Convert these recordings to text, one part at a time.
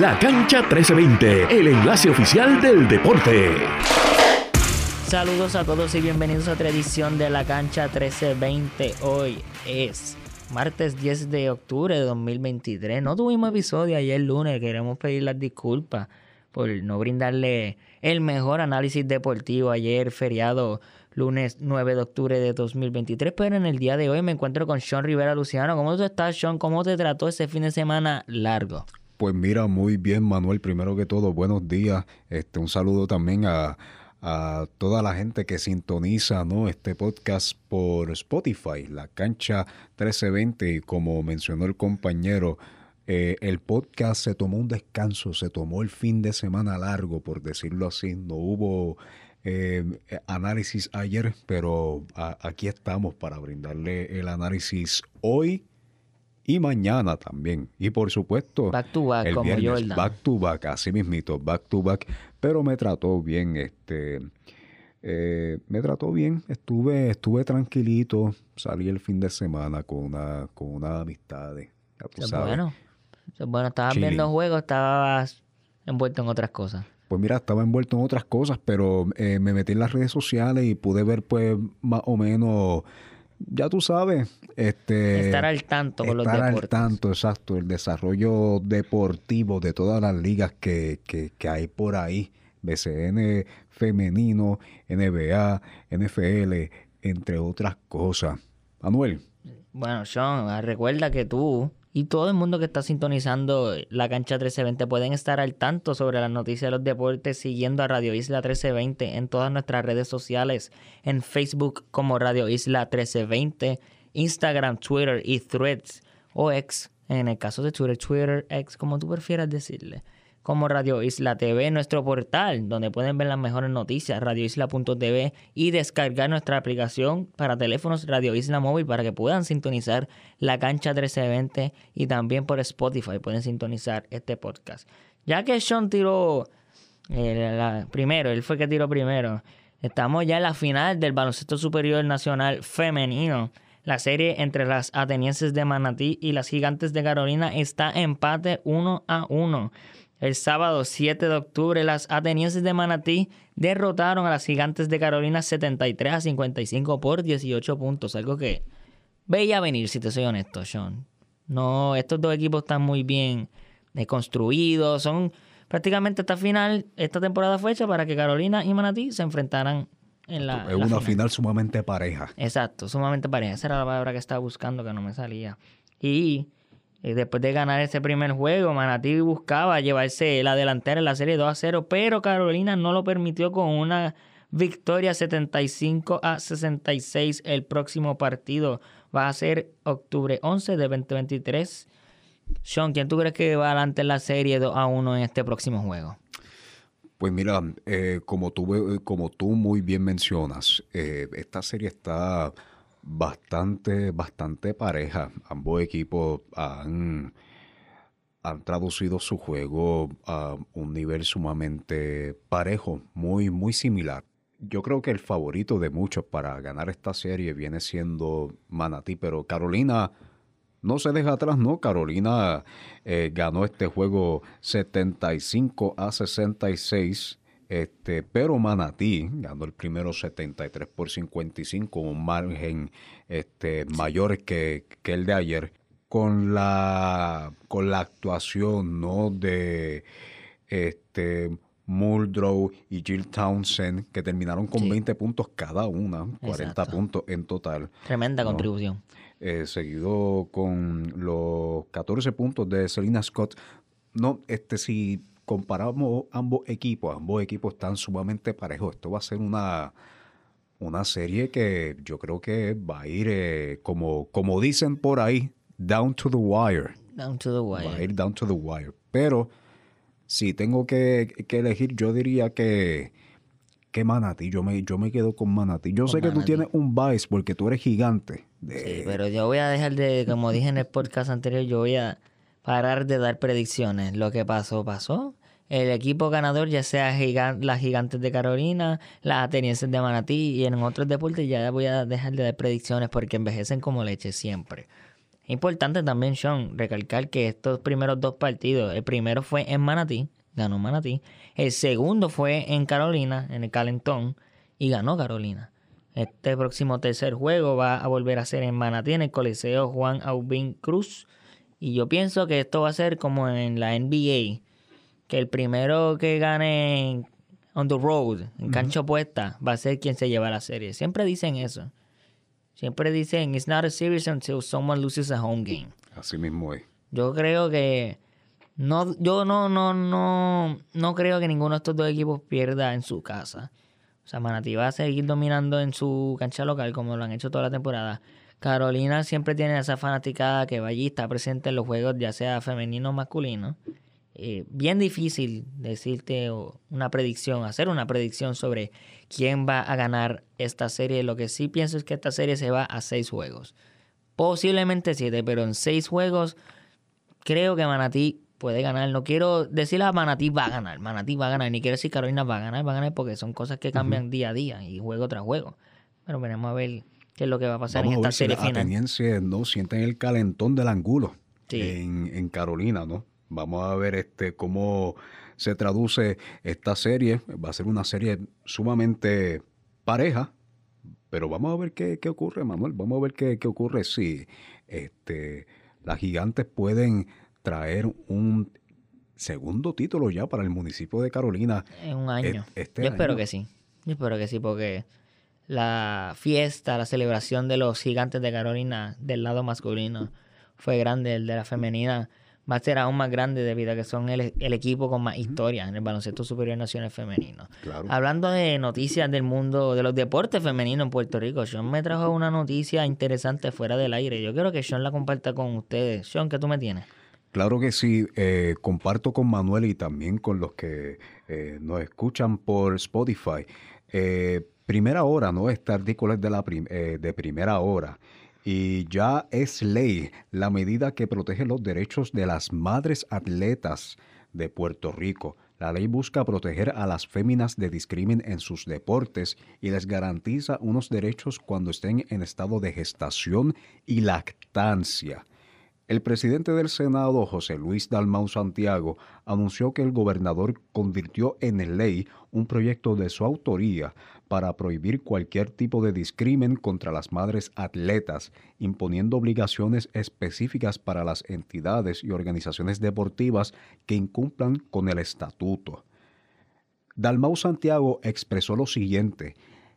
La Cancha 1320, el enlace oficial del deporte. Saludos a todos y bienvenidos a otra edición de La Cancha 1320. Hoy es martes 10 de octubre de 2023. No tuvimos episodio ayer lunes, queremos pedir las disculpas por no brindarle el mejor análisis deportivo ayer feriado lunes 9 de octubre de 2023, pero en el día de hoy me encuentro con Sean Rivera Luciano. ¿Cómo tú estás, Sean? ¿Cómo te trató ese fin de semana largo? Pues mira, muy bien, Manuel. Primero que todo, buenos días. Este, un saludo también a, toda la gente que sintoniza ¿no? este podcast por Spotify, la cancha 1320. Y como mencionó el compañero, eh, el podcast se tomó un descanso, se tomó el fin de semana largo, por decirlo así. No hubo eh, análisis ayer, pero aquí estamos para brindarle el análisis hoy y mañana también. Y por supuesto, back to back, el viernes, back to back, así mismito, back to back. Pero me trató bien, este, eh, me trató bien. Estuve, estuve tranquilito. Salí el fin de semana con una, con una amistad. bueno, bueno, estabas viendo juegos, estabas envuelto en otras cosas. Pues mira, estaba envuelto en otras cosas, pero eh, me metí en las redes sociales y pude ver pues más o menos, ya tú sabes, este... Estar al tanto con los deportes. Estar al tanto, exacto, el desarrollo deportivo de todas las ligas que, que, que hay por ahí, BCN femenino, NBA, NFL, entre otras cosas. Manuel. Bueno, Sean, recuerda que tú y todo el mundo que está sintonizando la cancha 1320 pueden estar al tanto sobre las noticias de los deportes siguiendo a Radio Isla 1320 en todas nuestras redes sociales, en Facebook como Radio Isla 1320, Instagram, Twitter y Threads o X, en el caso de Twitter, Twitter, X, como tú prefieras decirle como Radio Isla TV, nuestro portal, donde pueden ver las mejores noticias, radioisla.tv y descargar nuestra aplicación para teléfonos Radio Isla Móvil para que puedan sintonizar la cancha 1320 y también por Spotify pueden sintonizar este podcast. Ya que Sean tiró eh, primero, él fue que tiró primero, estamos ya en la final del baloncesto superior nacional femenino. La serie entre las atenienses de Manatí y las gigantes de Carolina está empate 1 a 1. El sábado 7 de octubre, las atenienses de Manatí derrotaron a las gigantes de Carolina 73 a 55 por 18 puntos. Algo que veía venir, si te soy honesto, Sean. No, estos dos equipos están muy bien construidos. Son prácticamente esta final, esta temporada fue hecha para que Carolina y Manatí se enfrentaran en la. Es una final. sumamente pareja. Exacto, sumamente pareja. Esa era la palabra que estaba buscando que no me salía. Y eh, después de ganar ese primer juego, Manatí buscaba llevarse la delantera en la serie 2 a 0, pero Carolina no lo permitió con una victoria 75 a 66. El próximo partido va a ser octubre 11 de 2023. Sean, ¿quién tú crees que va adelante en la serie 2 a 1 en este próximo juego? Pues mira, eh, como, tú, como tú muy bien mencionas, eh, esta serie está bastante, bastante pareja. Ambos equipos han, han traducido su juego a un nivel sumamente parejo, muy, muy similar. Yo creo que el favorito de muchos para ganar esta serie viene siendo Manatí, pero Carolina no se deja atrás, ¿no? Carolina eh, ganó este juego 75 a 66 este, pero Manatí ganó el primero 73 por 55, un margen este, mayor que, el de ayer, con la, con la actuación ¿no? de este, Muldrow y Jill Townsend, que terminaron con 20 puntos cada una, 40 puntos en total. Tremenda contribución. Eh, seguido con los 14 puntos de Selina Scott. No, este sí comparamos ambos equipos, ambos equipos están sumamente parejos. Esto va a ser una, una serie que yo creo que va a ir, eh, como, como dicen por ahí, down to the wire. Down to the wire. Va a ir down to the wire. Pero si tengo que, elegir, yo diría que, que Manatí. Yo me, yo me quedo con Manatí. Yo sé que tú tienes un vice porque tú eres gigante. Sí, pero yo voy a dejar de, como dije en el podcast anterior, yo voy a parar de dar predicciones. Lo que pasó, pasó. El equipo ganador, ya sea las Gigantes de Carolina, las Atenienses de Manatí y en otros deportes ya voy a dejar de dar predicciones porque envejecen como leche siempre. Importante también, Sean, recalcar que estos primeros dos partidos, el primero fue en Manatí, ganó Manatí, el segundo fue en Carolina, en el Calentón, y ganó Carolina. Este próximo tercer juego va a volver a ser en Manatí, en el Coliseo Juan Aubin Cruz. Y yo pienso que esto va a ser como en la NBA, que el primero que gane on the road, en cancha opuesta, va a ser quien se lleva la serie. Siempre dicen eso. Siempre dicen, it's not a series until someone loses a home game. Así mismo es. Yo creo que no, yo no, no, no, no creo que ninguno de estos dos equipos pierda en su casa. O sea, Manatí va a seguir dominando en su cancha local como lo han hecho toda la temporada. Carolina siempre tiene esa fanaticada que va allí, está presente en los juegos, ya sea femenino o masculino. Eh, bien difícil decirte una predicción, hacer una predicción sobre quién va a ganar esta serie. Lo que sí pienso es que esta serie se va a seis juegos. Posiblemente siete, pero en seis juegos creo que Manatí puede ganar. No quiero decir a Manatí va a ganar, Manatí va a ganar, ni quiero decir Carolina va a ganar, va a ganar porque son cosas que cambian día a día y juego tras juego. Pero veremos a ver qué es lo que va a pasar en esta serie final. no sienten el calentón del angulo en, en Carolina, ¿no? Vamos a ver este cómo se traduce esta serie. Va a ser una serie sumamente pareja, pero vamos a ver qué, ocurre, Manuel. Vamos a ver qué, ocurre si este, las gigantes pueden traer un segundo título ya para el municipio de Carolina. En un año. E, este Yo espero que sí. Yo espero que sí, porque la fiesta, la celebración de los gigantes de Carolina del lado masculino fue grande, el de la femenina va a ser aún más grande debido a que son el, equipo con más historia en el baloncesto superior nacional femenino. Hablando de noticias del mundo de los deportes femeninos en Puerto Rico, Sean me trajo una noticia interesante fuera del aire. Yo quiero que Sean la comparta con ustedes. Sean, ¿qué tú me tienes? Claro que sí, eh, comparto con Manuel y también con los que eh, nos escuchan por Spotify. Eh, primera hora, ¿no? Este artículo es de, la de primera hora y ya es ley la medida que protege los derechos de las madres atletas de Puerto Rico. La ley busca proteger a las féminas de discrimen en sus deportes y les garantiza unos derechos cuando estén en estado de gestación y lactancia. El presidente del Senado, José Luis Dalmau Santiago, anunció que el gobernador convirtió en ley un proyecto de su autoría para prohibir cualquier tipo de discrimen contra las madres atletas, imponiendo obligaciones específicas para las entidades y organizaciones deportivas que incumplan con el estatuto. Dalmau Santiago expresó lo siguiente,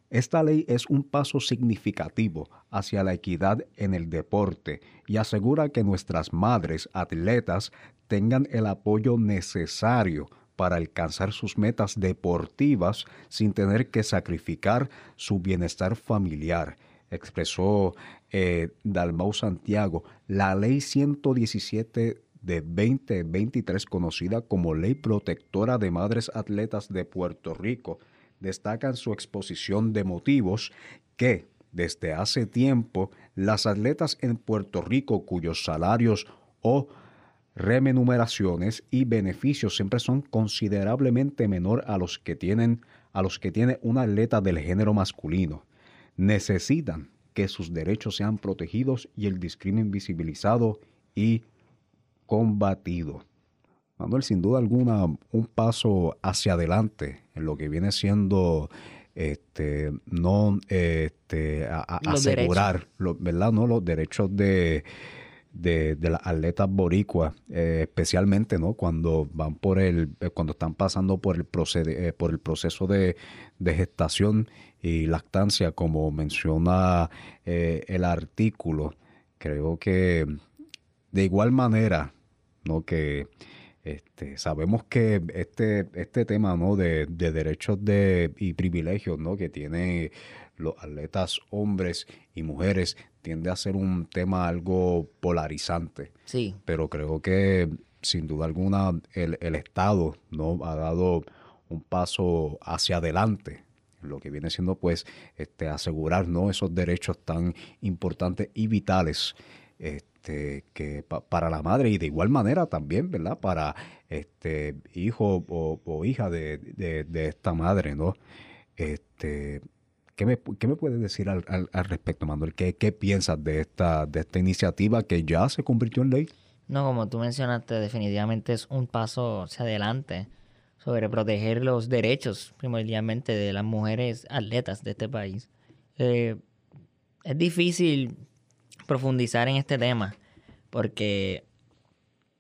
esta ley es un paso significativo hacia la equidad en el deporte y asegura que nuestras madres atletas tengan el apoyo necesario para alcanzar sus metas deportivas sin tener que sacrificar su bienestar familiar, expresó eh, Dalmau Santiago. La ley 117 de 2023, conocida como Ley Protectora de Madres Atletas de Puerto Rico, destacan su exposición de motivos que, desde hace tiempo, las atletas en Puerto Rico cuyos salarios o remuneraciones y beneficios siempre son considerablemente menor a los que tienen a los que tiene una atleta del género masculino. Necesitan que sus derechos sean protegidos y el discrimen visibilizado y combatido. Manuel, sin duda alguna, un paso hacia adelante en lo que viene siendo este no este, asegurar ¿verdad? ¿no? los derechos de, de, las atletas boricuas, eh, especialmente ¿no? cuando van por el, eh, cuando están pasando por el, eh, por el proceso de, de, gestación y lactancia, como menciona el artículo. Creo que de igual manera, ¿no? que este, sabemos que este, este tema ¿no? de, derechos de, y privilegios ¿no? que tienen los atletas hombres y mujeres tiende a ser un tema algo polarizante. Sí. Pero creo que sin duda alguna el, Estado ¿no? ha dado un paso hacia adelante lo que viene siendo pues este asegurar ¿no? esos derechos tan importantes y vitales este, que para la madre y de igual manera también, ¿verdad? Para este hijo o, hija de, esta madre, ¿no? Este, ¿Qué me, puedes decir al, al, respecto, Manuel? ¿Qué, ¿Qué, piensas de esta, de esta iniciativa que ya se convirtió en ley? No, como tú mencionaste, definitivamente es un paso hacia adelante sobre proteger los derechos primordialmente de las mujeres atletas de este país. Eh, es difícil profundizar en este tema porque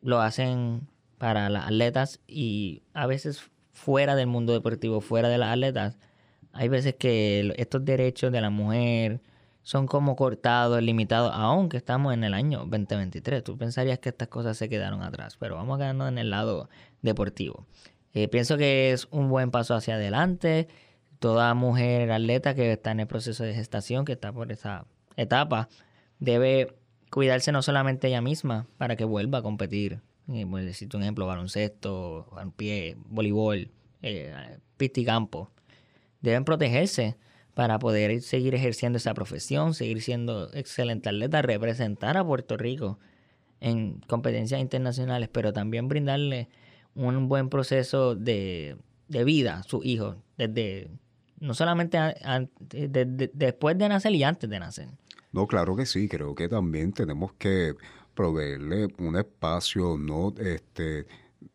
lo hacen para las atletas y a veces fuera del mundo deportivo, fuera de las atletas, hay veces que estos derechos de la mujer son como cortados, limitados, aunque estamos en el año 2023. Tú pensarías que estas cosas se quedaron atrás, pero vamos quedando en el lado deportivo. Eh, pienso que es un buen paso hacia adelante. Toda mujer atleta que está en el proceso de gestación, que está por esa etapa, debe cuidarse no solamente ella misma para que vuelva a competir. Eh, necesito un ejemplo, baloncesto, pie, voleibol, eh, pista y campo deben protegerse para poder seguir ejerciendo esa profesión, seguir siendo excelente atleta, representar a Puerto Rico en competencias internacionales, pero también brindarle un buen proceso de, vida a sus hijos, desde no solamente después de nacer y antes de nacer. No, claro que sí, creo que también tenemos que proveerle un espacio, no este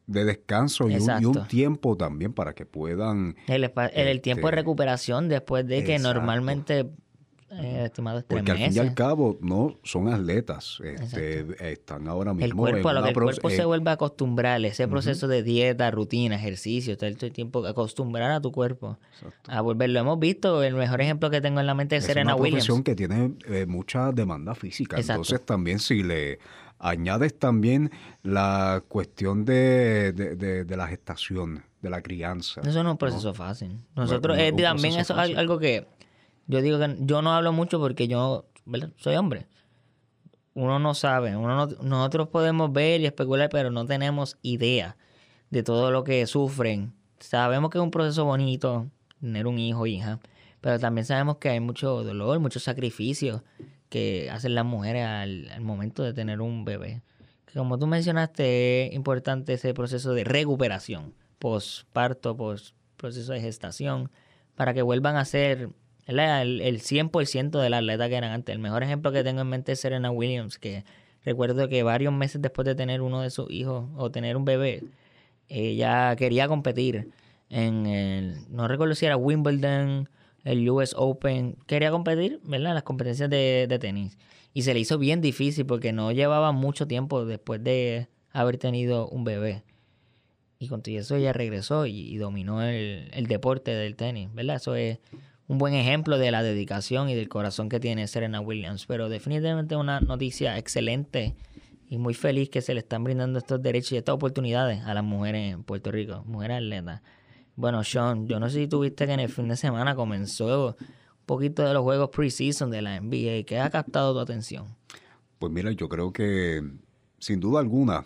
de descanso y un, tiempo también para que puedan... El, el, tiempo de este, recuperación después de que normalmente, eh, estimado, es Porque al fin y al cabo no son atletas, este, están ahora mismo... El cuerpo, a lo que el cuerpo se vuelve a acostumbrar, ese proceso de dieta, rutina, ejercicio, todo el tiempo, acostumbrar a tu cuerpo a volverlo. Hemos visto, el mejor ejemplo que tengo en la mente es, Serena Williams. Es una profesión que tiene eh, mucha demanda física, entonces también si le añades también la cuestión de, de, la gestación, de la crianza. Eso no es un proceso fácil. Nosotros, eh, también eso es algo que yo digo que yo no hablo mucho porque yo soy hombre. Uno no sabe, uno nosotros podemos ver y especular, pero no tenemos idea de todo lo que sufren. Sabemos que es un proceso bonito tener un hijo o hija, pero también sabemos que hay mucho dolor, mucho sacrificio que hacen las mujeres al, momento de tener un bebé. como tú mencionaste, es importante ese proceso de recuperación, posparto, post proceso de gestación, para que vuelvan a ser el, el 100% del atleta que eran antes. El mejor ejemplo que tengo en mente es Serena Williams, que recuerdo que varios meses después de tener uno de sus hijos o tener un bebé, ella quería competir en el, no recuerdo si era Wimbledon el US Open, quería competir, ¿verdad? Las competencias de, tenis. Y se le hizo bien difícil porque no llevaba mucho tiempo después de haber tenido un bebé. Y con todo eso ella regresó y, dominó el, el, deporte del tenis, ¿verdad? Eso es un buen ejemplo de la dedicación y del corazón que tiene Serena Williams. Pero definitivamente una noticia excelente y muy feliz que se le están brindando estos derechos y estas oportunidades a las mujeres en Puerto Rico, mujeres atletas. Bueno, Sean, yo no sé si tuviste que en el fin de semana comenzó un poquito de los juegos preseason de la NBA. ¿Qué ha captado tu atención? Pues mira, yo creo que sin duda alguna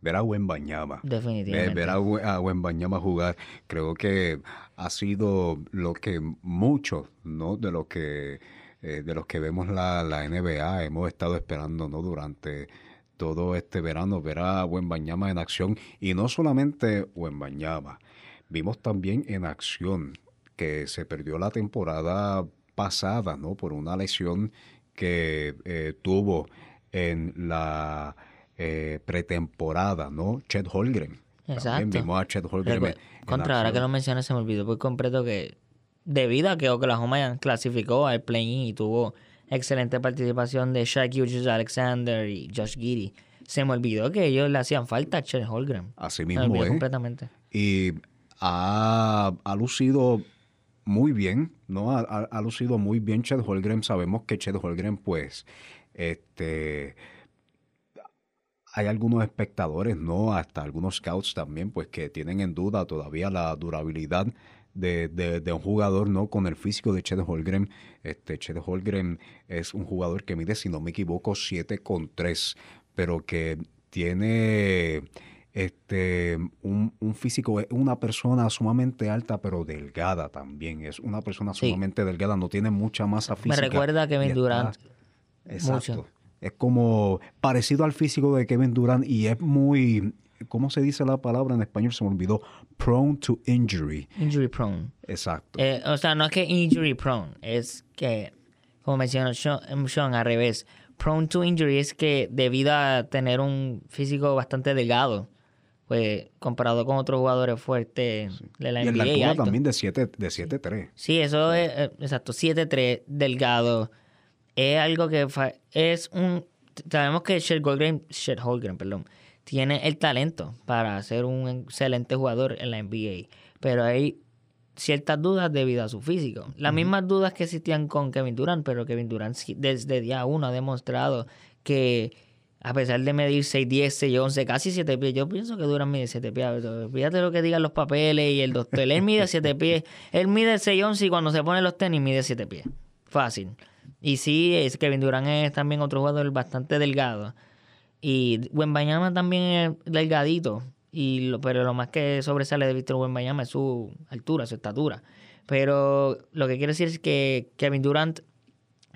ver a Buen Bañama. Definitivamente. Ver, a, Buen Bañama jugar, creo que ha sido lo que muchos, ¿no? De los que eh, de los que vemos la, la, NBA hemos estado esperando, ¿no? Durante todo este verano ver a Buen Bañama en acción y no solamente Buen Bañama Vimos también en acción que se perdió la temporada pasada, ¿no? Por una lesión que eh, tuvo en la eh, pretemporada, ¿no? Chet Holgren. Exacto. Vimos a Chet Holgren. contra, ahora que lo mencionas, se me olvidó por completo que debido a que Oklahoma clasificó al play-in y tuvo excelente participación de Shaq Hughes Alexander y Josh Giddy, se me olvidó que ellos le hacían falta a Chet Holgren. Así mismo, me completamente. Y ha, lucido muy bien, ¿no? Ha, lucido muy bien Chet Holgren. Sabemos que Chet Holgren, pues, este, hay algunos espectadores, ¿no? Hasta algunos scouts también, pues, que tienen en duda todavía la durabilidad de, de, un jugador, ¿no? Con el físico de Chet Holgren. Este, Chet Holgren es un jugador que mide, si no me equivoco, 7 con 3, pero que tiene este, un, un, físico, es una persona sumamente alta pero delgada también, es una persona sumamente delgada, no tiene mucha masa física. Me recuerda a Kevin Durant. exacto. Es como parecido al físico de Kevin Durant y es muy, ¿cómo se dice la palabra en español? Se me olvidó. Prone to injury. Injury prone. Exacto. Eh, o sea, no es que injury prone, es que, como mencionó Sean, Sean, al revés. Prone to injury es que debido a tener un físico bastante delgado, pues comparado con otros jugadores fuertes de la y en la NBA. altura alto. también de 7 de 7'3. Sí, eso es, eh, exacto, 7'3, delgado. Es algo que fa- es un... Sabemos que Shed Holmgren, Shed Holmgren, perdón, tiene el talento para ser un excelente jugador en la NBA, pero hay ciertas dudas debido a su físico. Las mismas dudas que existían con Kevin Durant, pero Kevin Durant sí- desde día uno ha demostrado que a pesar de medir 6'10, 6'11, casi 7 pies, yo pienso que Durant mide 7 pies. Fíjate lo que digan los papeles y el doctor. Él mide 7 pies. Él mide 6'11 y cuando se pone los tenis mide 7 pies. Fácil. Y sí, es Kevin Durant es también otro jugador bastante delgado. Y Wembanyama también es delgadito. Y lo, pero lo más que sobresale de Víctor Wembanyama es su altura, su estatura. Pero lo que quiero decir es que Kevin Durant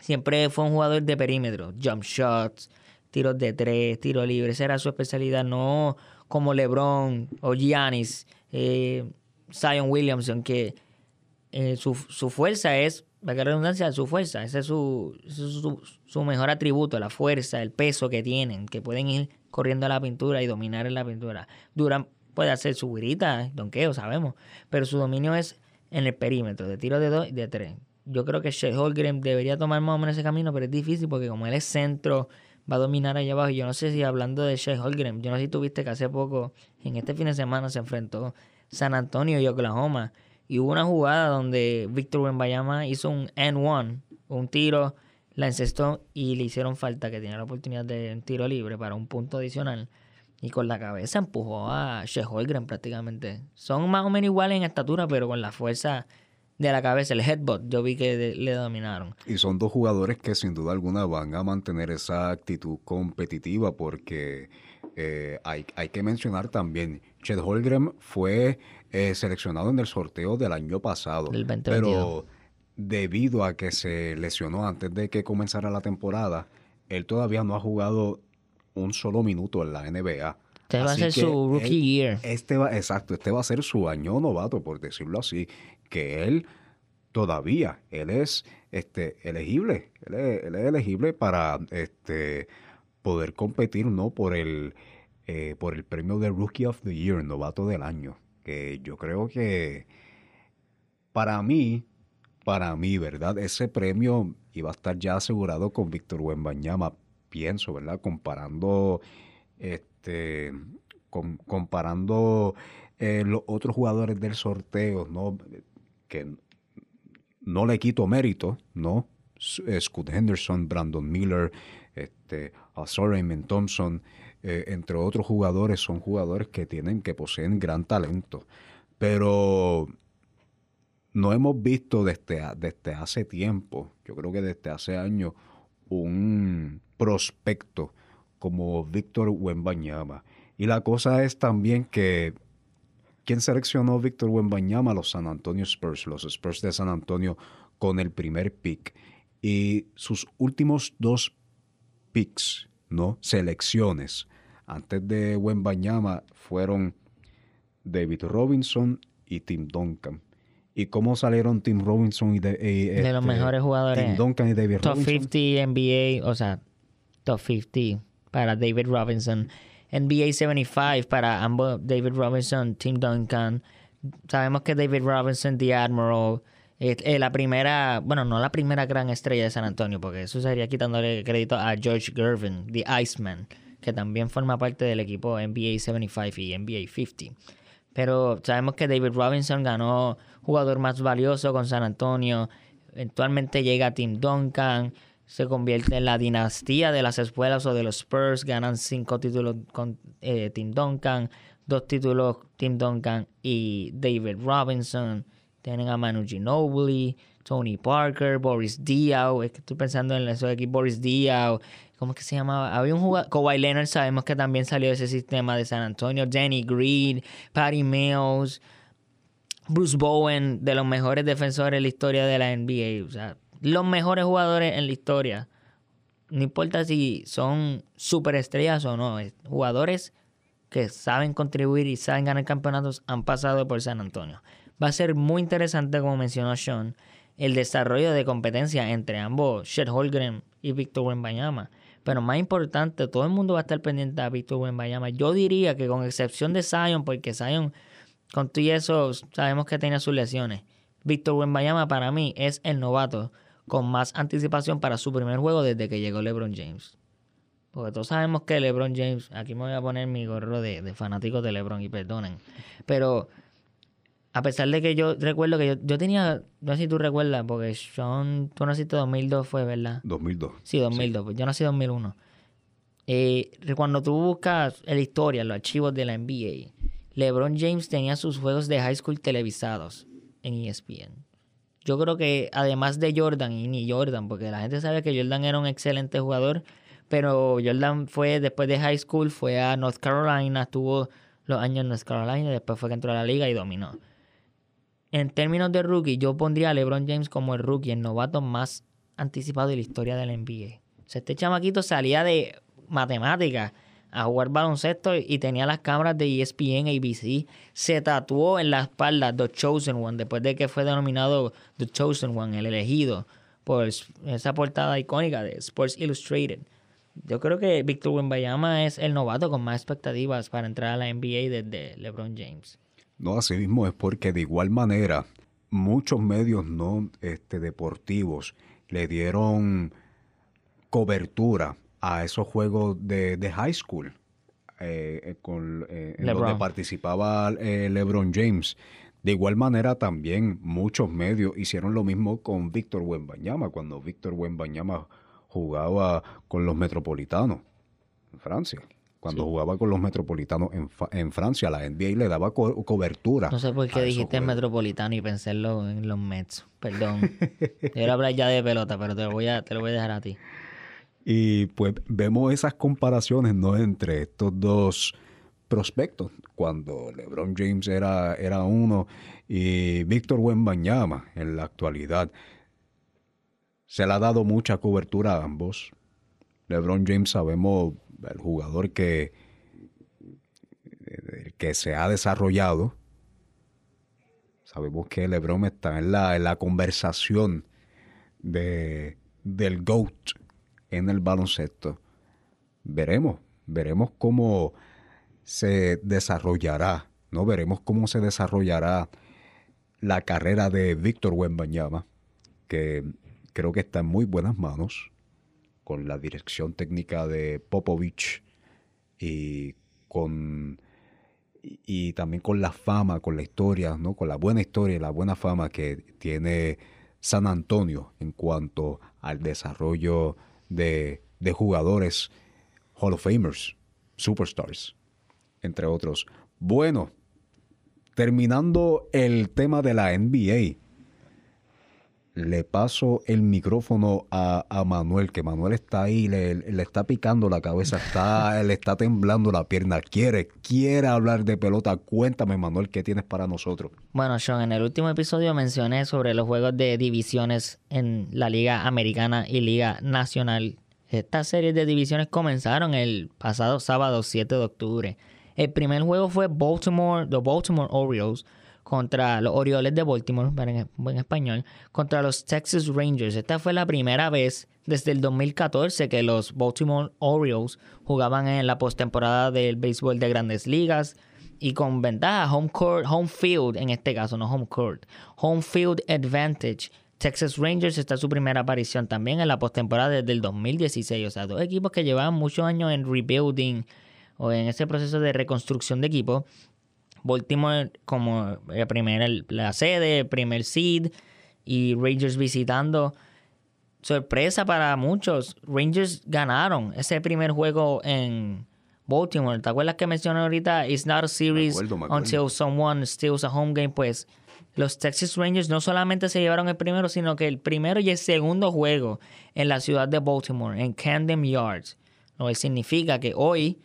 siempre fue un jugador de perímetro. Jump shots, tiros de tres, tiro libre. Esa era su especialidad. No como LeBron o Giannis, eh, Zion Williamson, que eh, su, su fuerza es, la redundancia, su fuerza, ese es su, su, su mejor atributo, la fuerza, el peso que tienen, que pueden ir corriendo a la pintura y dominar en la pintura. Durant puede hacer su guirita, donqueo, sabemos, pero su dominio es en el perímetro, de tiro de dos y de tres. Yo creo que Shea Holgren debería tomar más o menos ese camino, pero es difícil porque como él es centro, va a dominar allá abajo. Yo no sé si hablando de Shea Holgren, yo no sé si tuviste que hace poco, en este fin de semana se enfrentó San Antonio y Oklahoma. Y hubo una jugada donde Víctor Wembanyama hizo un N1, un tiro, la encestó y le hicieron falta, que tenía la oportunidad de un tiro libre para un punto adicional. Y con la cabeza empujó a Shea Holgren prácticamente. Son más o menos iguales en estatura, pero con la fuerza de la cabeza, el headbutt, yo vi que de- le dominaron. Y son dos jugadores que sin duda alguna van a mantener esa actitud competitiva porque eh, hay, hay que mencionar también, Chet Holmgren fue eh, seleccionado en el sorteo del año pasado, Del 2022. pero debido a que se lesionó antes de que comenzara la temporada, él todavía no ha jugado un solo minuto en la NBA. Este va a ser su rookie él- year. Este va, exacto, este va a ser su año novato, por decirlo así, que él todavía, él es este, elegible, él es, elegible para este, poder competir, ¿no? Por el, eh, por el premio de Rookie of the Year, novato del año, que yo creo que para mí, para mí, ¿verdad? Ese premio iba a estar ya asegurado con Víctor Wembanyama, pienso, ¿verdad? Comparando, este, com- comparando eh, los otros jugadores del sorteo, ¿no? Que no le quito mérito, ¿no? Eh, Scoot Henderson, Brandon Miller, este, a Raymond Thompson, eh, entre otros jugadores, son jugadores que tienen, que poseen gran talento. Pero no hemos visto desde, desde hace tiempo, yo creo que desde hace años, un prospecto como Víctor Wembanyama. Y la cosa es también que ¿quién seleccionó Víctor Wembanyama? Los San Antonio Spurs, los Spurs de San Antonio con el primer pick. Y sus últimos dos picks, ¿no? Selecciones antes de Wembanyama fueron David Robinson y Tim Duncan. ¿Y cómo salieron Tim Robinson y, de, de los este, mejores jugadores. Tim Duncan y David Top Robinson? 50 NBA, o sea, top 50 para David Robinson. NBA 75 para ambos, David Robinson, Tim Duncan. Sabemos que David Robinson, The Admiral, la primera, bueno, no la primera gran estrella de San Antonio, porque eso sería quitándole crédito a George Gervin, The Iceman, que también forma parte del equipo NBA 75 y NBA 50. Pero sabemos que David Robinson ganó jugador más valioso con San Antonio. Eventualmente llega Tim Duncan, se convierte en la dinastía de las escuelas o de los Spurs. Ganan cinco títulos con eh, Tim Duncan, dos títulos Tim Duncan y David Robinson. Tienen a Manu Ginobili, Tony Parker, Boris Diaw. Es que estoy pensando en eso de aquí, Boris Diaw. ¿Cómo es que se llamaba? Había un jugador, Kawhi Leonard, sabemos que también salió de ese sistema de San Antonio. Danny Green, Patty Mills, Bruce Bowen, de los mejores defensores en la historia de la NBA. O sea, los mejores jugadores en la historia. No importa si son superestrellas o no. es Jugadores que saben contribuir y saben ganar campeonatos han pasado por San Antonio. Va a ser muy interesante, como mencionó Sean, el desarrollo de competencia entre ambos, Shed Holgren y Víctor Wembanyama. Pero más importante, todo el mundo va a estar pendiente a Víctor Wembanyama. Yo diría que con excepción de Zion, porque Zion, con todo y eso, sabemos que tenía sus lesiones. Víctor Wembanyama para mí es el novato con más anticipación para su primer juego desde que llegó LeBron James. Porque todos sabemos que LeBron James, aquí me voy a poner mi gorro de, de fanático de LeBron y perdonen, pero a pesar de que yo recuerdo que yo, yo tenía, no sé si tú recuerdas, porque Sean, tú naciste 2002 fue, ¿verdad? 2002. Sí, 2002, pues yo nací 2001. Eh, cuando tú buscas la historia, los archivos de la NBA, LeBron James tenía sus juegos de high school televisados en ESPN. Yo creo que además de Jordan, y ni Jordan, porque la gente sabe que Jordan era un excelente jugador, pero Jordan fue después de high school, fue a North Carolina, estuvo los años en North Carolina, después fue que entró a la liga y dominó en términos de rookie, yo pondría a LeBron James como el rookie, el novato más anticipado de la historia del NBA. O sea, este chamaquito salía de matemáticas a jugar baloncesto y tenía las cámaras de ESPN, ABC. Se tatuó en la espalda The Chosen One, después de que fue denominado The Chosen One, el elegido, por esa portada icónica de Sports Illustrated. Yo creo que Víctor Wembanyama es el novato con más expectativas para entrar a la NBA desde LeBron James. No, así mismo es porque de igual manera muchos medios no este, deportivos le dieron cobertura a esos juegos de, high school eh, eh, con, eh, en donde participaba LeBron James. De igual manera también muchos medios hicieron lo mismo con Víctor Wembanyama cuando Víctor Wembanyama jugaba con los Metropolitanos en Francia cuando jugaba con los metropolitanos en, en, Francia, la NBA le daba cobertura. No sé por qué dijiste metropolitano y pensé en, los Mets. Perdón. Quiero hablar ya de pelota, pero te lo, voy a, te lo voy a dejar a ti. Y pues vemos esas comparaciones ¿no? entre estos dos prospectos, cuando LeBron James era, era uno y Víctor Wembanyama en la actualidad. Se le ha dado mucha cobertura a ambos. LeBron James sabemos el jugador que, que se ha desarrollado. Sabemos que LeBron está en la, en la conversación de, del GOAT en el baloncesto. Veremos, veremos cómo se desarrollará, ¿no? Veremos cómo se desarrollará la carrera de Víctor Wembanyama, que creo que está en muy buenas manos con la dirección técnica de Popovich y con y, también con la fama, con la historia, ¿no? con la buena historia y la buena fama que tiene San Antonio en cuanto al desarrollo de, de jugadores Hall of Famers, Superstars, entre otros. Bueno, terminando el tema de la NBA, le paso el micrófono a, Manuel, que Manuel está ahí, le, le, está picando la cabeza, está, le está temblando la pierna, quiere, quiere hablar de pelota. Cuéntame, Manuel, ¿qué tienes para nosotros? Bueno, Sean, en el último episodio mencioné sobre los juegos de divisiones en la Liga Americana y Liga Nacional. Estas series de divisiones comenzaron el pasado sábado 7 de octubre. El primer juego fue Baltimore, los Baltimore Orioles contra los Orioles de Baltimore, en, español, contra los Texas Rangers. Esta fue la primera vez desde el 2014 que los Baltimore Orioles jugaban en la postemporada del béisbol de grandes ligas y con ventaja home court, home field en este caso, no home court, home field advantage. Texas Rangers está su primera aparición también en la postemporada desde el 2016. O sea, dos equipos que llevaban muchos años en rebuilding o en ese proceso de reconstrucción de equipo Baltimore como la, primera, la sede, primer seed y Rangers visitando. Sorpresa para muchos. Rangers ganaron ese primer juego en Baltimore. ¿Te acuerdas que mencioné ahorita? It's not a series until someone steals a home game. Pues los Texas Rangers no solamente se llevaron el primero, sino que el primero y el segundo juego en la ciudad de Baltimore, en Camden Yards. Lo que significa que hoy,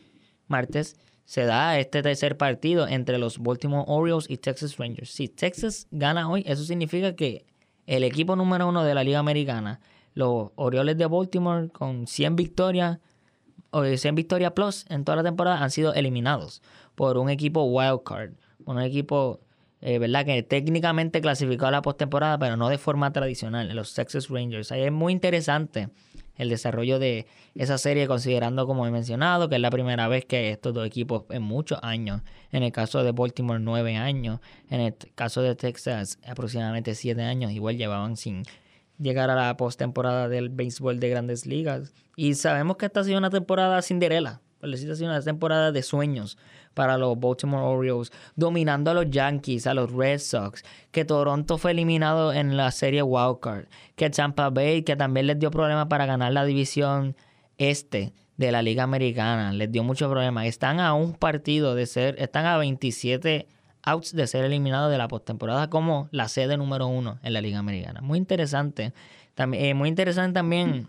martes, se da este tercer partido entre los Baltimore Orioles y Texas Rangers. Si Texas gana hoy, eso significa que el equipo número uno de la Liga Americana, los Orioles de Baltimore, con 100 victorias, o 100 victoria plus en toda la temporada han sido eliminados por un equipo wildcard, un equipo eh, ¿verdad? Que técnicamente clasificó a la postemporada, pero no de forma tradicional, los Texas Rangers. Ahí es muy interesante el desarrollo de esa serie, considerando, como he mencionado, que es la primera vez que estos dos equipos en muchos años, en el caso de Baltimore, nueve años, en el caso de Texas, aproximadamente siete años, igual llevaban sin llegar a la postemporada del béisbol de grandes ligas. Y sabemos que esta ha sido una temporada cinderela, decirlo así, una temporada de sueños para los Baltimore Orioles, dominando a los Yankees, a los Red Sox, que Toronto fue eliminado en la serie Wildcard, que Tampa Bay, que también les dio problemas para ganar la división este de la Liga Americana, les dio muchos problemas. Están a un partido de ser, están a 27 outs de ser eliminados de la postemporada como la sede número uno en la Liga Americana. Muy interesante. También, eh, muy interesante también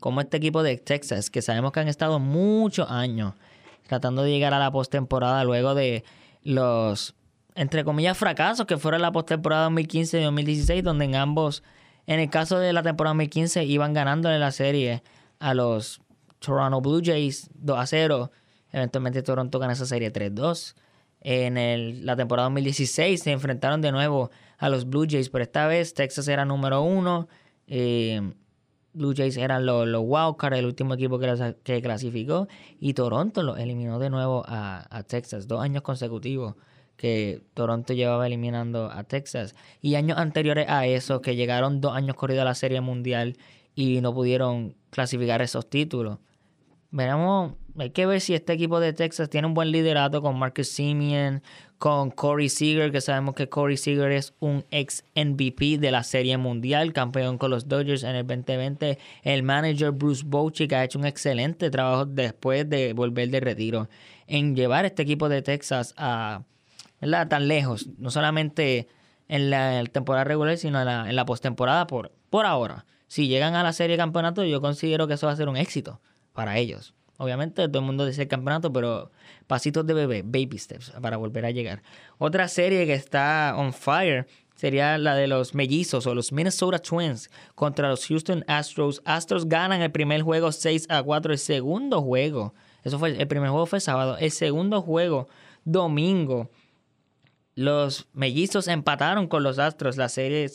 como este equipo de Texas, que sabemos que han estado muchos años tratando de llegar a la postemporada luego de los, entre comillas, fracasos que fueron la postemporada 2015 y 2016, donde en ambos, en el caso de la temporada 2015, iban ganándole la serie a los Toronto Blue Jays 2 a 0. Eventualmente Toronto gana esa serie 3-2. En el, la temporada 2016 se enfrentaron de nuevo a los Blue Jays, pero esta vez Texas era número uno. Eh, Blue Jays eran los, los Wildcard, el último equipo que, clasificó, y Toronto lo eliminó de nuevo a, a, Texas, dos años consecutivos que Toronto llevaba eliminando a Texas, y años anteriores a eso, que llegaron dos años corridos a la Serie Mundial y no pudieron clasificar esos títulos. Veremos, hay que ver si este equipo de Texas tiene un buen liderato con Marcus Simeon, con Corey Seager, que sabemos que Corey Seager es un ex MVP de la Serie Mundial, campeón con los Dodgers en el 2020. El manager Bruce Bochy, que ha hecho un excelente trabajo después de volver de retiro en llevar este equipo de Texas a tan lejos, no solamente en la temporada regular, sino en la, postemporada por, por ahora. Si llegan a la serie campeonato, yo considero que eso va a ser un éxito para ellos. Obviamente todo el mundo dice el campeonato, pero pasitos de bebé, baby steps, para volver a llegar. Otra serie que está on fire sería la de los mellizos o los Minnesota Twins contra los Houston Astros. Astros ganan el primer juego 6 a 4. El segundo juego, eso fue, el primer juego fue sábado. El segundo juego, domingo. Los mellizos empataron con los Astros. La serie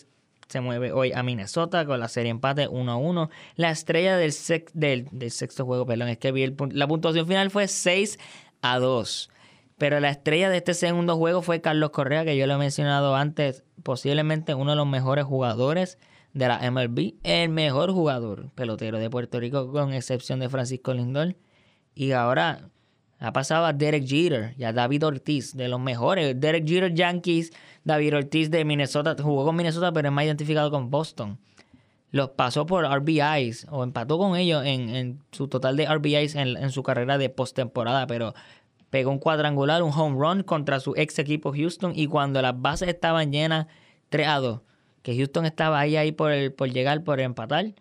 se mueve hoy a Minnesota con la serie empate 1 a 1. La estrella del, del, sexto juego, perdón, es que vi la puntuación final fue 6 a 2. Pero la estrella de este segundo juego fue Carlos Correa, que yo lo he mencionado antes, posiblemente uno de los mejores jugadores de la MLB, el mejor jugador pelotero de Puerto Rico, con excepción de Francisco Lindor. Y ahora ha pasado a Derek Jeter y a David Ortiz, de los mejores. Derek Jeter, Yankees, David Ortiz de Minnesota, jugó con Minnesota, pero es más identificado con Boston. Los pasó por RBIs o empató con ellos en, su total de RBIs en, su carrera de postemporada, pero pegó un cuadrangular, un home run contra su ex equipo Houston y cuando las bases estaban llenas, 3 a 2, que Houston estaba ahí, ahí por, el, por llegar, por empatar,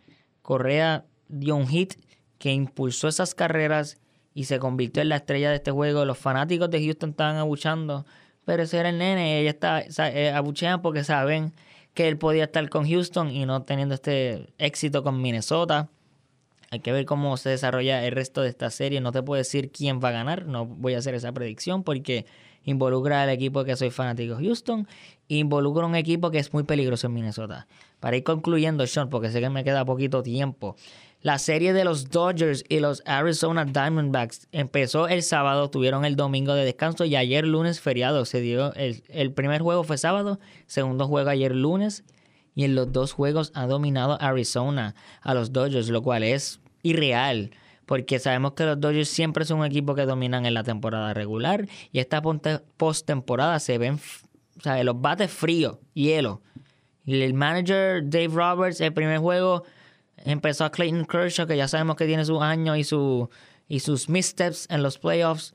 Correa dio un hit que impulsó esas carreras y se convirtió en la estrella de este juego. Los fanáticos de Houston estaban abuchando, pero ese era el nene. Ella está, eh, abuchean porque saben que él podía estar con Houston y no teniendo este éxito con Minnesota. Hay que ver cómo se desarrolla el resto de esta serie. No te puedo decir quién va a ganar. No voy a hacer esa predicción porque involucra al equipo que soy fanático Houston. Involucra un equipo que es muy peligroso en Minnesota. Para ir concluyendo, Sean, porque sé que me queda poquito tiempo. La serie de los Dodgers y los Arizona Diamondbacks empezó el sábado, tuvieron el domingo de descanso y ayer lunes feriado. Se dio el, primer juego fue sábado, segundo juego ayer lunes y en los dos juegos ha dominado Arizona a los Dodgers, lo cual es irreal porque sabemos que los Dodgers siempre son un equipo que dominan en la temporada regular y esta postemporada se ven, o sea, los bates fríos, hielo. El manager Dave Roberts, el primer juego Empezó a Clayton Kershaw, que ya sabemos que tiene sus años y, su, y sus missteps en los playoffs.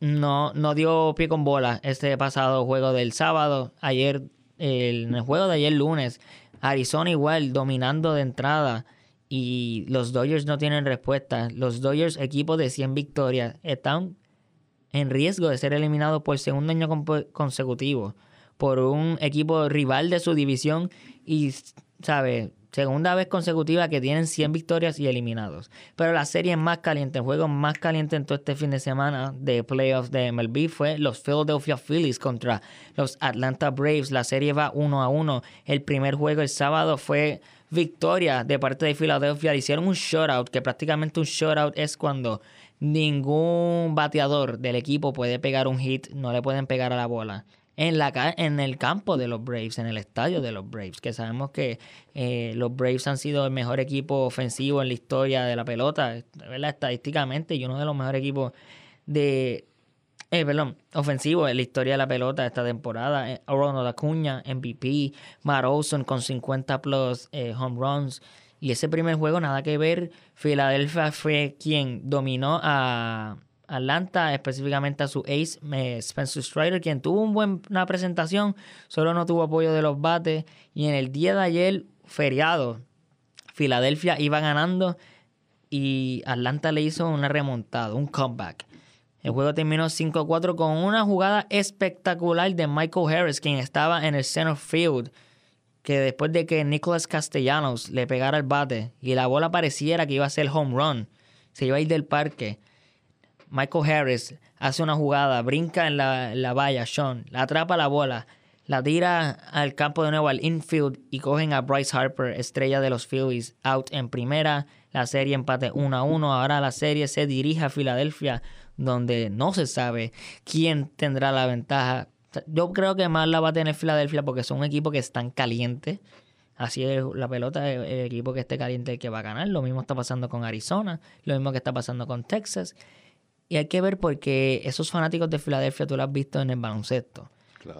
No, no dio pie con bola este pasado juego del sábado. Ayer, en el juego de ayer lunes, Arizona igual dominando de entrada y los Dodgers no tienen respuesta. Los Dodgers, equipo de 100 victorias, están en riesgo de ser eliminados por segundo año consecutivo por un equipo rival de su división y, ¿sabe? Segunda vez consecutiva que tienen 100 victorias y eliminados. Pero la serie más caliente, el juego más caliente en todo este fin de semana de playoffs de MLB fue los Philadelphia Phillies contra los Atlanta Braves. La serie va 1 a 1. El primer juego el sábado fue victoria de parte de Philadelphia. Hicieron un shutout, que prácticamente un shutout es cuando ningún bateador del equipo puede pegar un hit, no le pueden pegar a la bola en, la, en el campo de los Braves, en el estadio de los Braves, que sabemos que eh, los Braves han sido el mejor equipo ofensivo en la historia de la pelota, estadísticamente, y uno de los mejores equipos de, eh, perdón, ofensivo en la historia de la pelota esta temporada. Eh, Ronald Acuña, MVP, Matt Olson con 50 plus eh, home runs. Y ese primer juego, nada que ver. Filadelfia fue quien dominó a, Atlanta, específicamente a su ace Spencer Strider, quien tuvo una buena presentación, solo no tuvo apoyo de los bates. Y en el día de ayer, feriado, Filadelfia iba ganando y Atlanta le hizo una remontada, un comeback. El juego terminó 5-4 con una jugada espectacular de Michael Harris, quien estaba en el center field, que después de que Nicholas Castellanos le pegara el bate y la bola pareciera que iba a ser home run, se iba a ir del parque Michael Harris hace una jugada, brinca en la, valla, Sean, la atrapa la bola, la tira al campo de nuevo al infield y cogen a Bryce Harper, estrella de los Phillies, out en primera. La serie empate 1 a 1. Ahora la serie se dirige a Filadelfia, donde no se sabe quién tendrá la ventaja. Yo creo que más la va a tener Filadelfia porque son un equipo que están calientes. Así es la pelota, el, equipo que esté caliente el que va a ganar. Lo mismo está pasando con Arizona, lo mismo que está pasando con Texas. Y hay que ver porque esos fanáticos de Filadelfia tú lo has visto en el baloncesto.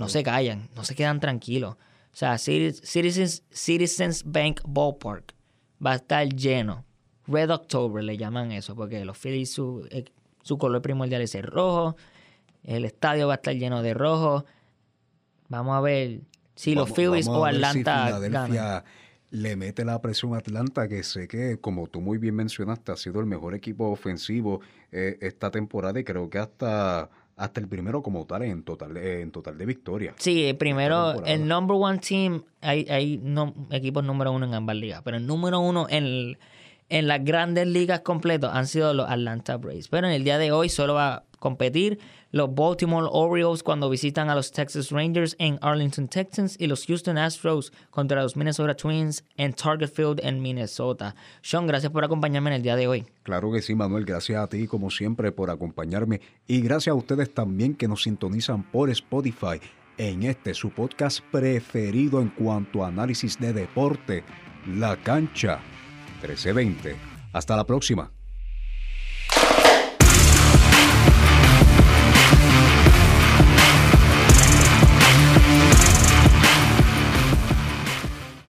No se callan, no se quedan tranquilos. O sea, Citizens, Citizens Bank Ballpark va a estar lleno. Red October le llaman eso, porque los Phillies, su, eh, su color primordial es el rojo. El estadio va a estar lleno de rojo. Vamos a ver si los Phillies o Atlanta ganan le mete la presión a Atlanta, que sé que, como tú muy bien mencionaste, ha sido el mejor equipo ofensivo eh, esta temporada y creo que hasta hasta el primero como tal en total en total de victoria. Sí, el primero, el number one team, hay, hay no, equipos número uno en ambas ligas, pero el número uno en, en las grandes ligas completos han sido los Atlanta Braves. Pero en el día de hoy solo va a competir los Baltimore Orioles cuando visitan a los Texas Rangers en Arlington, Texas, y los Houston Astros contra los Minnesota Twins en Target Field en Minnesota. Sean, gracias por acompañarme en el día de hoy. Claro que sí, Manuel. Gracias a ti, como siempre, por acompañarme. Y gracias a ustedes también que nos sintonizan por Spotify en este su podcast preferido en cuanto a análisis de deporte, La Cancha 1320. Hasta la próxima.